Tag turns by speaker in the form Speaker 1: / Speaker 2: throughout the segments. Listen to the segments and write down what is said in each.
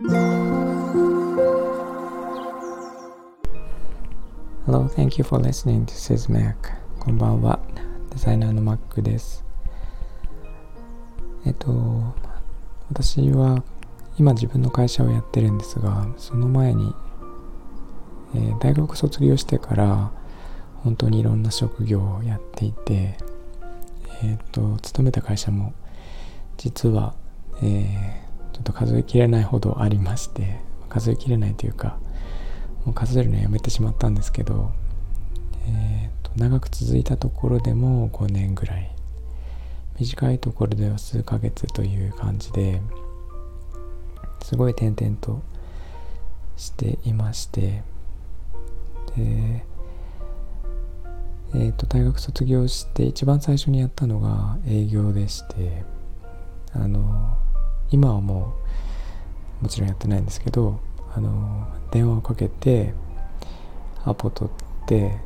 Speaker 1: Hello, thank you for listening to Sis Mac. こんばんは。デザイナーの Mac です。えっと、私は今自分の会社をやってるんですが、その前に、えー、大学卒業してから本当にいろんな職業をやっていて、えっと、勤めた会社も実は、えー、ちょっと数えきれないほどありまして、数えきれないというか、もう数えるのやめてしまったんですけど、えーと、長く続いたところでも5年ぐらい。短いところでは数ヶ月という感じですごい転々としていましてでえー、と大学卒業して一番最初にやったのが営業でしてあの今はもうもちろんやってないんですけどあの電話をかけてアポ取って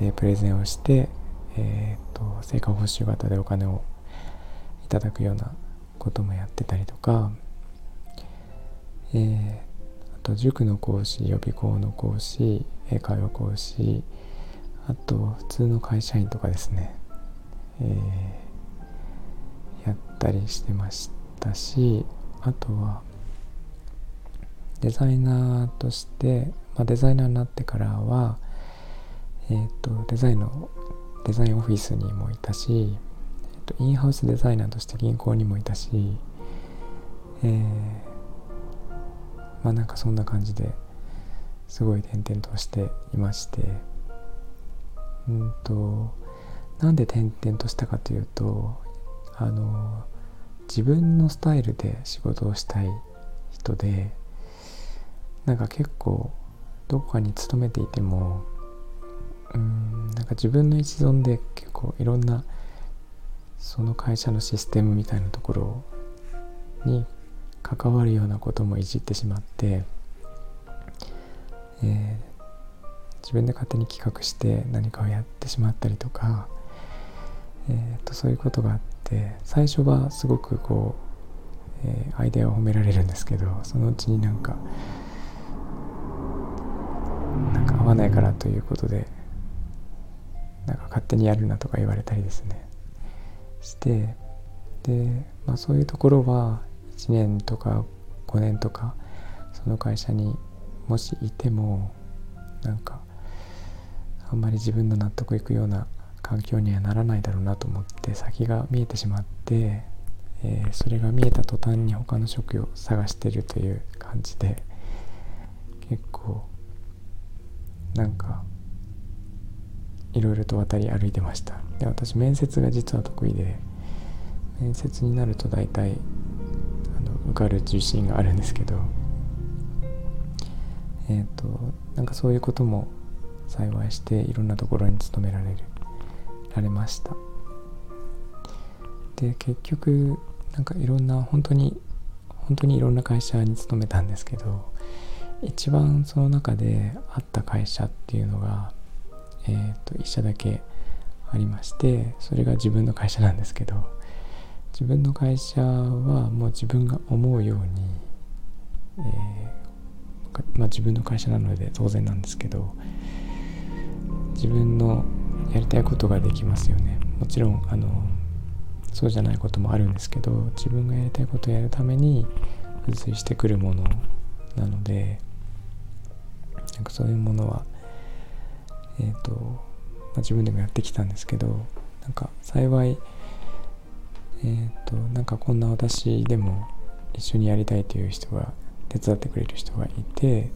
Speaker 1: でプレゼンをして、えーと、成果報酬型でお金をいただくようなこともやってたりとか、えー、あと塾の講師予備校の講師英会話講師あと普通の会社員とかですね、えー、ったりしてましたしあとはデザイナーとして、まあ、デザイナーになってからは、えーと、デザインのデザインオフィスにもいたし、えーと、インハウスデザイナーとして銀行にもいたし、えー、まあなんかそんな感じですごい転々としていましてうんとなんで転々としたかというとあの自分のスタイルで仕事をしたい人でなんか結構どこかに勤めていてもうんなんか自分の一存で結構いろんなその会社のシステムみたいなところに関わるようなこともいじってしまって、えー、自分で勝手に企画して何かをやってしまったりとか、えー、とそういうことがあって最初はすごくこう、えー、アイデアを褒められるんですけどそのうちになんかなんか合わないからということでなんか勝手にやるなとか言われたりですね。してで、まあ、そういうところは1年とか5年とかその会社にもしいてもなんかあんまり自分の納得いくような環境にはならないだろうなと思って先が見えてしまって、えー、それが見えた途端に他の職業を探してるという感じで結構なんかいろいろと渡り歩いてました。で私面接が実は得意で面接になると大体あの受かる自信があるんですけどえっ、ー、となんかそういうことも幸いしていろんなところに勤められる。られました。で結局なんかいろんな本当に本当にいろんな会社に勤めたんですけど一番その中であった会社っていうのが、えー、と1社だけありましてそれが自分の会社なんですけど自分の会社はもう自分が思うように、えー、まあ、自分の会社なので当然なんですけど自分のやりたいことができますよね。もちろんあのそうじゃないこともあるんですけど自分がやりたいことをやるために付随してくるものなのでなんかそういうものはえっ、ー、と、まあ、自分でもやってきたんですけどなんか幸いえっ、ー、となんかこんな私でも一緒にやりたいという人が手伝ってくれる人がいて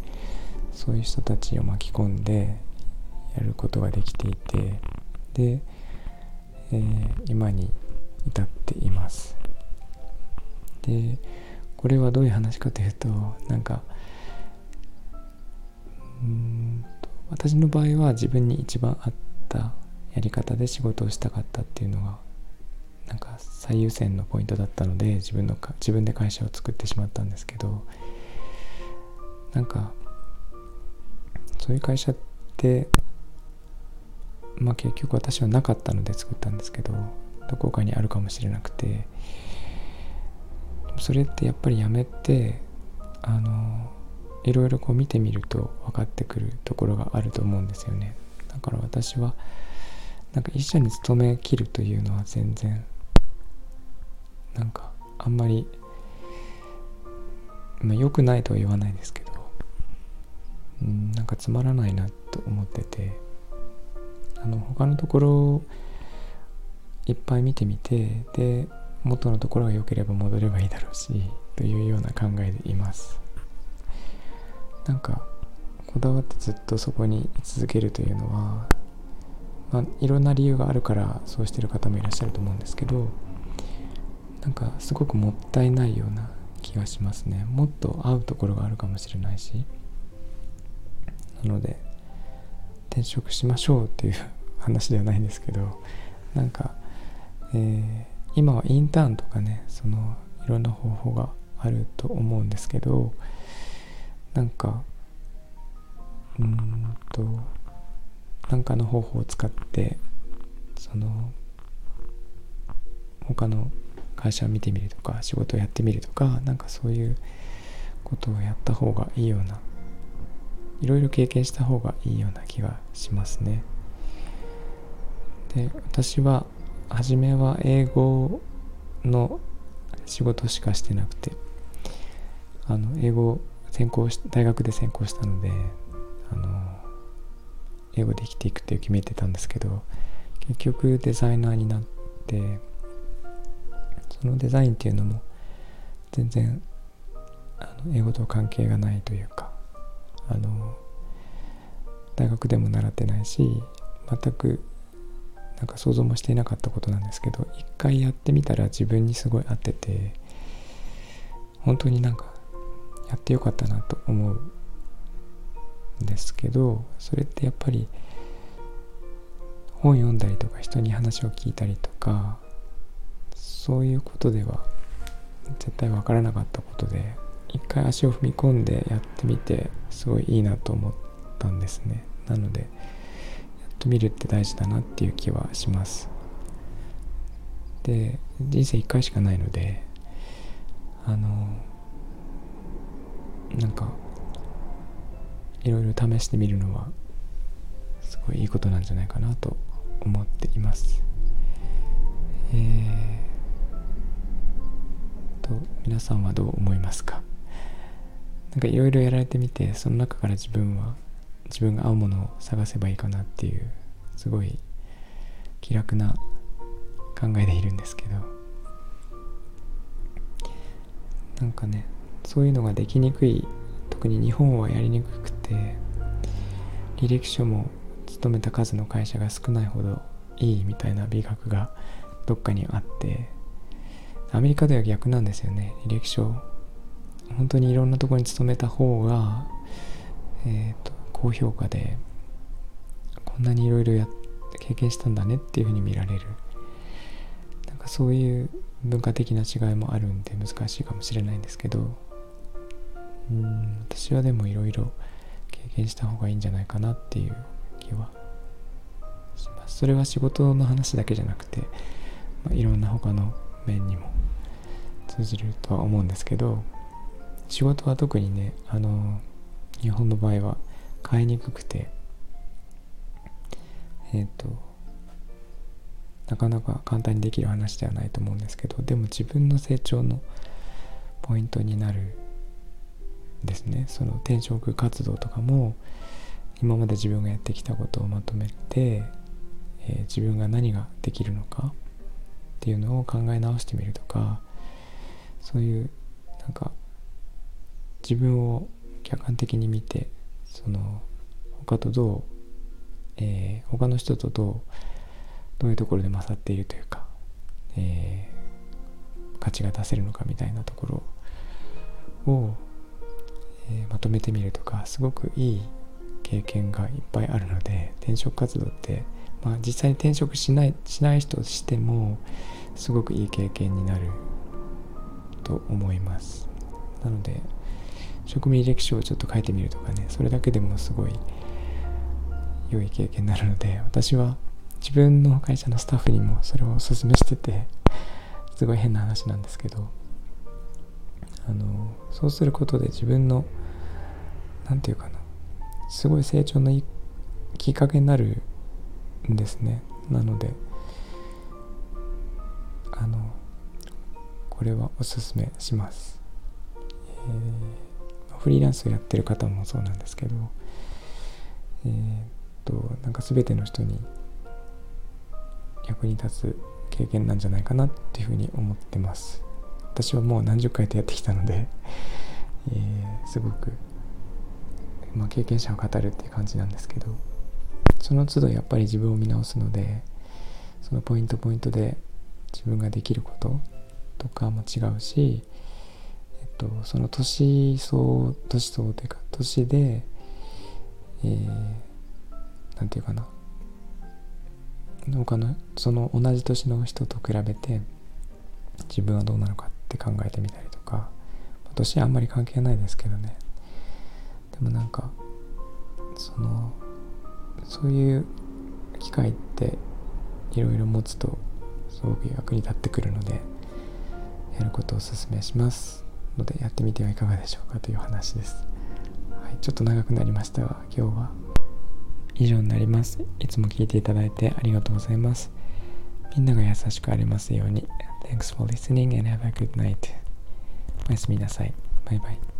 Speaker 1: そういう人たちを巻き込んでやることができていてで、えー、今に至っています。でこれはどういう話かというとなんかうんと私の場合は自分に一番合ったやり方で仕事をしたかったっていうのがなんか最優先のポイントだったので自分のか自分で会社を作ってしまったんですけどなんかそういう会社ってまあ結局私はなかったので作ったんですけどどこかにあるかもしれなくて。それってやっぱりやめてあのいろいろこう見てみると分かってくるところがあると思うんですよね。だから私はなんか一社に勤めきるというのは全然なんかあんまりまあ良くないとは言わないですけどうんなんかつまらないなと思ってて。あの他のところをいっぱい見てみてで元のところが良ければ戻ればいいだろうしというような考えでいます。なんかこだわってずっとそこに居続けるというのは、まあ、いろんな理由があるからそうしてる方もいらっしゃると思うんですけどなんかすごくもったいないような気がしますね。もっと合うところがあるかもしれないしなので転職しましょうっていう話ではないんですけどなんか、えー、今はインターンとかねそのいろんな方法があると思うんですけどなんかうんと何かの方法を使ってその他の会社を見てみるとか仕事をやってみるとかなんかそういうことをやった方がいいようないろいろ経験した方がいいような気がしますね。で私は初めは英語の仕事しかしてなくてあの英語専攻し大学で専攻したのであの英語で生きていくって決めてたんですけど結局デザイナーになってそのデザインっていうのも全然あの英語と関係がないというかあの大学でも習ってないし全くなんか想像もしていなかったことなんですけど一回やってみたら自分にすごい合ってて本当になんかやってよかったなと思うんですけどそれってやっぱり本読んだりとか人に話を聞いたりとかそういうことでは絶対分からなかったことで一回足を踏み込んでやってみてすごいいいなと思ったんですね。なのでやっと見るって大事だなっていう気はします。で人生1回しかないのであのなんかいろいろ試してみるのはすごいいいことなんじゃないかなと思っています。えー、と皆さんはどう思いますか？なんかいろいろやられてみてその中から自分は自分が合うものを探せばいいかなっていうすごい気楽な考えでいるんですけど。なんかねそういうのができにくい特に日本はやりにくくて履歴書も勤めた数の会社が少ないほどいいみたいな美学がどっかにあってアメリカでは逆なんですよね。履歴書本当にいろんなところに勤めた方がえっ、ー、と高評価でこんなにいろいろや経験したんだねっていうふうに見られる。なんかそういう文化的な違いもあるんで難しいかもしれないんですけどうん私はでもいろいろ経験した方がいいんじゃないかなっていう気はします。それは仕事の話だけじゃなくて、まあ、いろんな他の面にも通じるとは思うんですけど仕事は特にねあの日本の場合は変えにくくてえっ、ー、となかなか簡単にできる話ではないと思うんですけどでも自分の成長のポイントになるですね。その転職活動とかも今まで自分がやってきたことをまとめて、えー、自分が何ができるのかっていうのを考え直してみるとかそういうなんか自分を客観的に見てその他とどう、えー、他の人とどうどういうところで勝っているというか、えー、価値が出せるのかみたいなところを、えー、まとめてみるとかすごくいい経験がいっぱいあるので転職活動って、まあ、実際に転職しないしない人としてもすごくいい経験になると思います。なので職務履歴書をちょっと書いてみるとかねそれだけでもすごい良い経験になるので私は自分の会社のスタッフにもそれをお勧めしててすごい変な話なんですけどあのそうすることで自分の何て言うかなすごい成長のいきっかけになるんですね。なのであのこれはおすすめします、えー、フリーランスをやってる方もそうなんですけどえー、っとなんか全ての人に役に立つ経験なんじゃないかなっていうふうに思ってます。私はもう何十回とやってきたので、えー、すごく、まあ、経験者を語るっていう感じなんですけどその都度やっぱり自分を見直すのでそのポイントポイントで自分ができることとかも違うし、と、その年層年層というか年で、えー、ていうかな。他のその同じ年の人と比べて自分はどうなのかって考えてみたりとか年あんまり関係ないですけどね。でもなんかそのそういう機会っていろいろ持つとすごく役に立ってくるのでやることをお勧めします。のでやってみてはいかがでしょうかという話です、はい、ちょっと長くなりましたが今日は以上になります。いつも聞いていただいてありがとうございます。みんなが優しくありますように。Thanks for listening and have a good night. おやすみなさい。バイバイ。